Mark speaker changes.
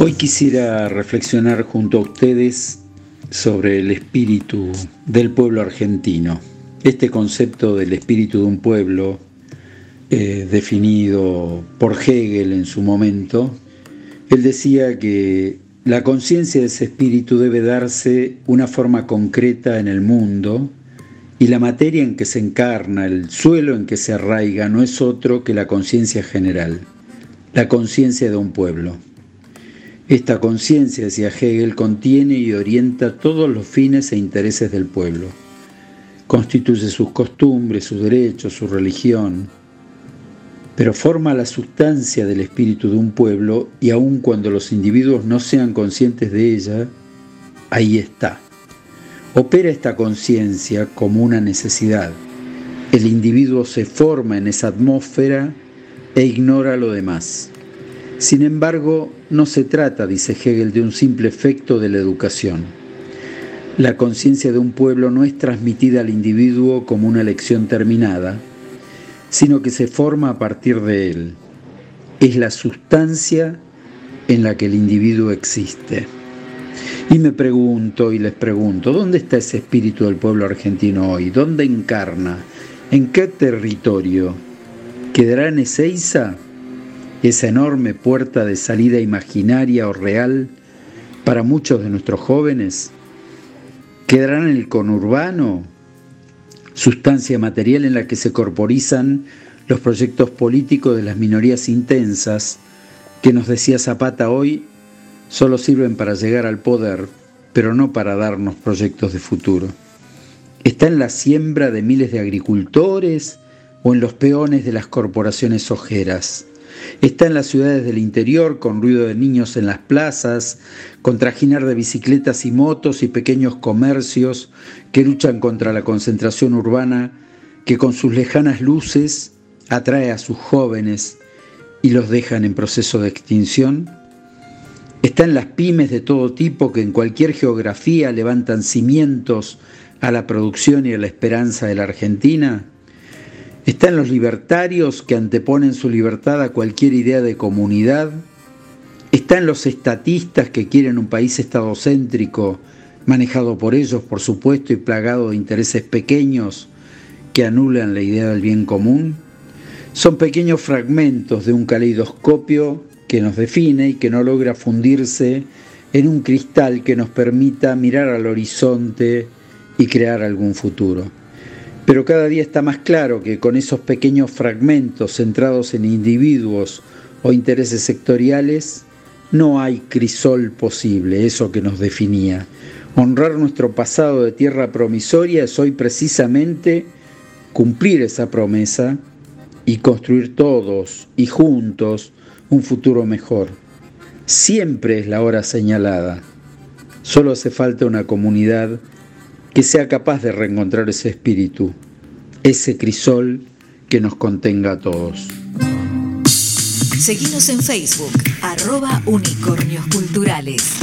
Speaker 1: Hoy quisiera reflexionar junto a ustedes sobre el espíritu del pueblo argentino. Este concepto del espíritu de un pueblo, eh, definido por Hegel en su momento, él decía que la conciencia de ese espíritu debe darse una forma concreta en el mundo y la materia en que se encarna, el suelo en que se arraiga, no es otro que la conciencia general, la conciencia de un pueblo. Esta conciencia, decía Hegel, contiene y orienta todos los fines e intereses del pueblo. Constituye sus costumbres, sus derechos, su religión, pero forma la sustancia del espíritu de un pueblo y aun cuando los individuos no sean conscientes de ella, ahí está. Opera esta conciencia como una necesidad. El individuo se forma en esa atmósfera e ignora lo demás. Sin embargo, no se trata, dice Hegel, de un simple efecto de la educación. La conciencia de un pueblo no es transmitida al individuo como una lección terminada, sino que se forma a partir de él. Es la sustancia en la que el individuo existe. Y me pregunto y les pregunto, ¿dónde está ese espíritu del pueblo argentino hoy? ¿Dónde encarna? ¿En qué territorio? ¿Quedará en Ezeiza? Esa enorme puerta de salida imaginaria o real para muchos de nuestros jóvenes? ¿Quedarán en el conurbano, sustancia material en la que se corporizan los proyectos políticos de las minorías intensas que nos decía Zapata hoy solo sirven para llegar al poder, pero no para darnos proyectos de futuro? ¿Está en la siembra de miles de agricultores o en los peones de las corporaciones ojeras? Está en las ciudades del interior con ruido de niños en las plazas, con trajinar de bicicletas y motos y pequeños comercios que luchan contra la concentración urbana que con sus lejanas luces atrae a sus jóvenes y los dejan en proceso de extinción. Está en las pymes de todo tipo que en cualquier geografía levantan cimientos a la producción y a la esperanza de la Argentina. Están los libertarios que anteponen su libertad a cualquier idea de comunidad. Están los estatistas que quieren un país estadocéntrico, manejado por ellos, por supuesto, y plagado de intereses pequeños que anulan la idea del bien común. Son pequeños fragmentos de un caleidoscopio que nos define y que no logra fundirse en un cristal que nos permita mirar al horizonte y crear algún futuro. Pero cada día está más claro que con esos pequeños fragmentos centrados en individuos o intereses sectoriales, no hay crisol posible, eso que nos definía. Honrar nuestro pasado de tierra promisoria es hoy precisamente cumplir esa promesa y construir todos y juntos un futuro mejor. Siempre es la hora señalada. Solo hace falta una comunidad que sea capaz de reencontrar ese espíritu, ese crisol que nos contenga a todos.
Speaker 2: Seguimos en Facebook, arroba unicornios culturales.